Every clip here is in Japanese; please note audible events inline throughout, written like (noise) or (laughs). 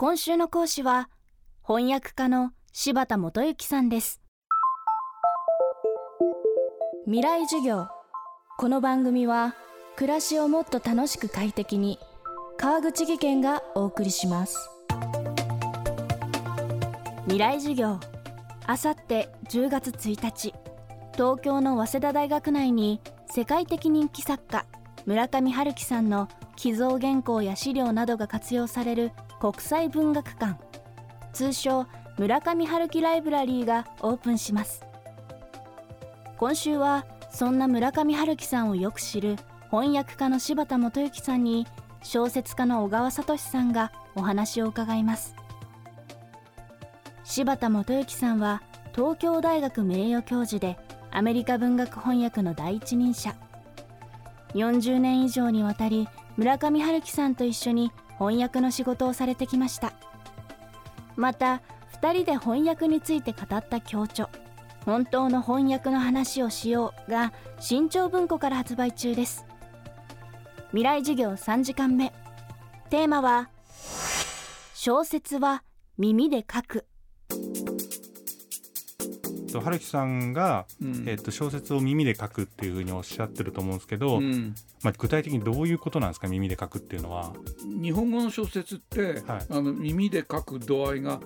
今週の講師は翻訳家の柴田元幸さんです。未来授業。この番組は暮らしをもっと楽しく快適に川口義賢がお送りします。未来授業。あさって10月1日。東京の早稲田大学内に世界的人気作家村上春樹さんの寄贈原稿や資料などが活用される国際文学館。通称村上春樹ライブラリーがオープンします。今週はそんな村上春樹さんをよく知る翻訳家の柴田元幸さんに小説家の小川聡さんがお話を伺います。柴田元幸さんは東京大学名誉教授でアメリカ文学翻訳の第一人者。40年以上にわたり村上春樹さんと一緒に翻訳の仕事をされてきました。また2人で翻訳について語った強著「本当の翻訳の話をしよう」が新潮文庫から発売中です。未来授業3時間目。テーマは「小説は耳で書く」と春樹さんが、うん、えっと小説を耳で書くっていうふうにおっしゃってると思うんですけど、うん、まあ、具体的にどういうことなんですか耳で書くっていうのは？日本語の小説って、はい、あの耳で書く度合いが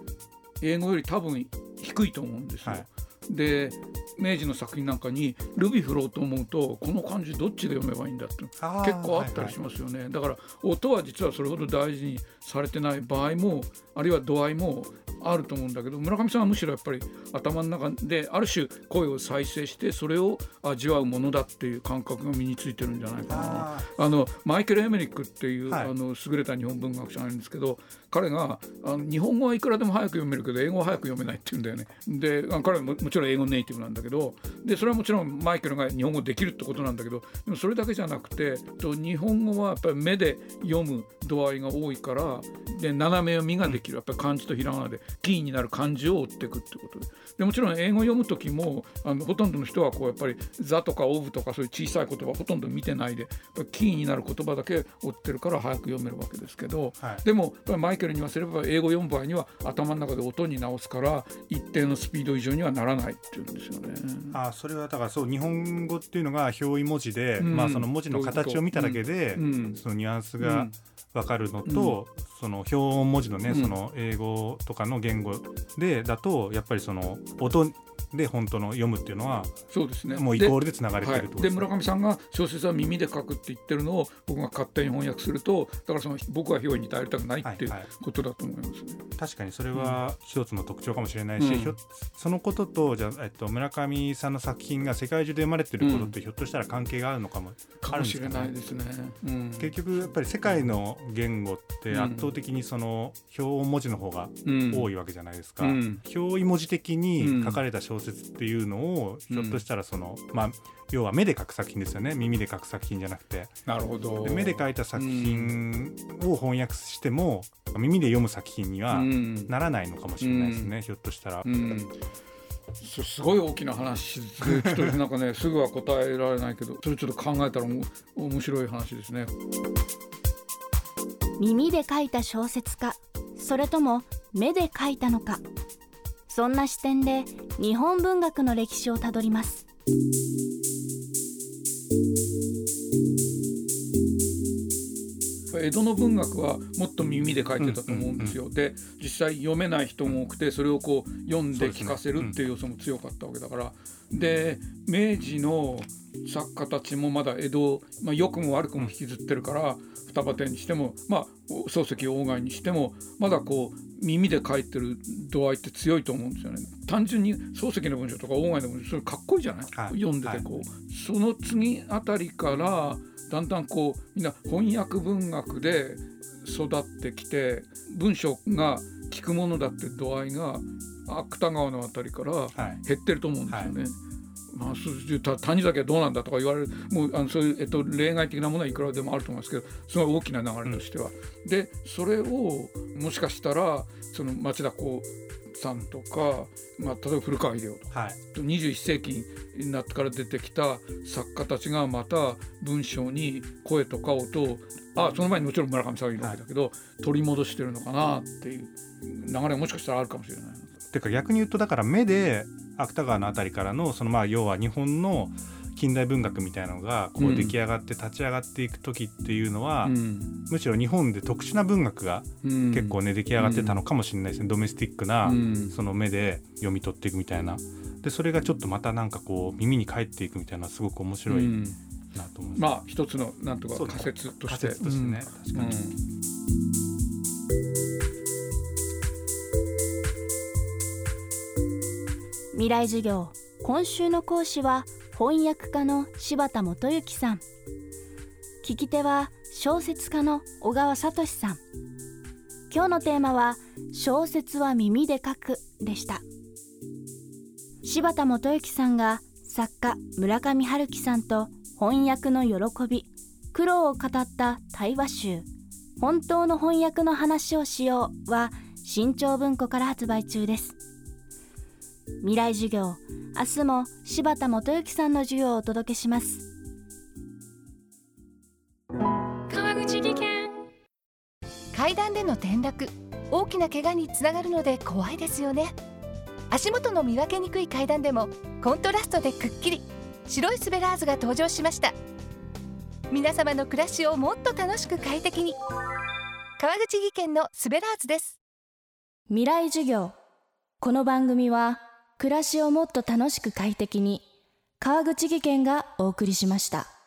英語より多分低いと思うんですよ。はい、で明治の作品なんかにルビ振ろうと思うとこの漢字どっちで読めばいいんだって結構あったりしますよね、はいはい、だから音は実はそれほど大事にされてない場合もあるいは度合いもあると思うんだけど村上さんはむしろやっぱり頭の中である種声を再生してそれを味わうものだっていう感覚が身についてるんじゃないかな。あのマイケル・エメリックっていう、はい、あの優れた日本文学者がいるんですけど彼があの日本語はいくらでも早く読めるけど英語は早く読めないって言うんだよね。で彼はももちろん英語ネイティブなんだけどでそれはもちろんマイケルが日本語できるってことなんだけどでもそれだけじゃなくてと日本語はやっぱり目で読む度合いが多いからで斜め読みができる。やっぱり漢字とひらがなでキーになる漢字を追っていくってことで。でもちろん英語読む時もあのほとんどの人はこうやっぱり「座」とか「オブ」とかそういう小さい言葉ほとんど見てないでキーになる言葉だけ追ってるから早く読めるわけですけど、はい、でもマイケルに言わせれば英語読む場合には頭の中で音に直すから一定のスピード以上にはならないっていうんですよね。あそれはだからそう日本語っていうのが表意文字で、うん、まあ、その文字の形を見ただけで、うん、そのニュアンスが、分かるのと、うん、その表音文字のね、うん、その英語とかの言語でだとやっぱりその音で本当の読むっていうのはそうですね。もうイコールでつながれてるで,、村上さんが小説は耳で書くって言ってるのを僕が勝手に翻訳するとだからその僕は表に頼りたくないっていうことだと思いますね、はいはい、確かにそれは一つの特徴かもしれないし、うん、そのこととじゃえっと、村上さんの作品が世界中で読まれてることって、ひょっとしたら関係があるのかもかもしれないですね、うん、結局やっぱり世界の言語って圧倒的にその表文字の方が多いわけじゃないですか、うん、表意文字的に書かれた小説っていうのをひょっとしたらその、まあ要は目で書く作品ですよね。耳で書く作品じゃなくて。なるほど。目で書いた作品を翻訳しても、耳で読む作品にはならないのかもしれないですね、ひょっとしたら。すごい大きな話でちょっとなんかね (laughs) すぐは答えられないけどそれちょっと考えたら面白い話ですね。耳で書いた小説かそれとも目で書いたのかそんな視点で日本文学の歴史をたどります。江戸の文学はもっと耳で書いてたと思うんですよ、で実際読めない人も多くてそれをこう読んで聞かせるっていう要素も強かったわけだから。で明治の作家たちもまだ江戸、まあ、良くも悪くも引きずってるから双葉店にしてもまあ漱石鴎外にしてもまだこう耳で書いてる度合いって強いと思うんですよね。単純に漱石の文章とか鴎外の文章それかっこいいじゃない、はい、読んでてこう、はい、その次あたりからだんだんこうみんな翻訳文学で育ってきて文章が聞くものだって度合いが芥川のあたりから減ってると思うんですよね。はいまあ、谷崎はどうなんだとか言われるもうあのそういう、えっと、例外的なものはいくらでもあると思いますけどすごい大きな流れとしては。うん、でそれをもしかしたらその町田こうさんとか、まあ、例えば古川秀夫とか、はい、21世紀になってから出てきた作家たちがまた文章に声とか音をあその前にもちろん村上さんがいるわけだけど、はい、取り戻してるのかなっていう流れがもしかしたらあるかもしれない。ていうか逆に言うとだから目で芥川の辺りからのそのまあ要は日本の近代文学みたいなのがこう出来上がって立ち上がっていく時っていうのは、うん、むしろ日本で特殊な文学が結構ね出来上がってたのかもしれないですね、ドメスティックなその目で読み取っていくみたいな。でそれがちょっとまたなんかこう耳に返っていくみたいなすごく面白いなと思います、まあ一つのなんとか仮説として。仮説としてね、確かに、未来授業。今週の講師は翻訳家の柴田元幸さん。聞き手は小説家の小川聡さん。今日のテーマは小説は耳で書くでした。柴田元幸さんが作家村上春樹さんと翻訳の喜び苦労を語った対話集本当の翻訳の話をしようは新潮文庫から発売中です。未来授業。明日も柴田元幸さんの授業をお届けします。川口技研。階段での転落。大きな怪我につながるので怖いですよね。足元の見分けにくい階段でもコントラストでくっきり。白いスベラーズが登場しました。皆様の暮らしをもっと楽しく快適に。川口技研のスベラーズです。未来授業。この番組は暮らしをもっと楽しく快適に川口技研がお送りしました。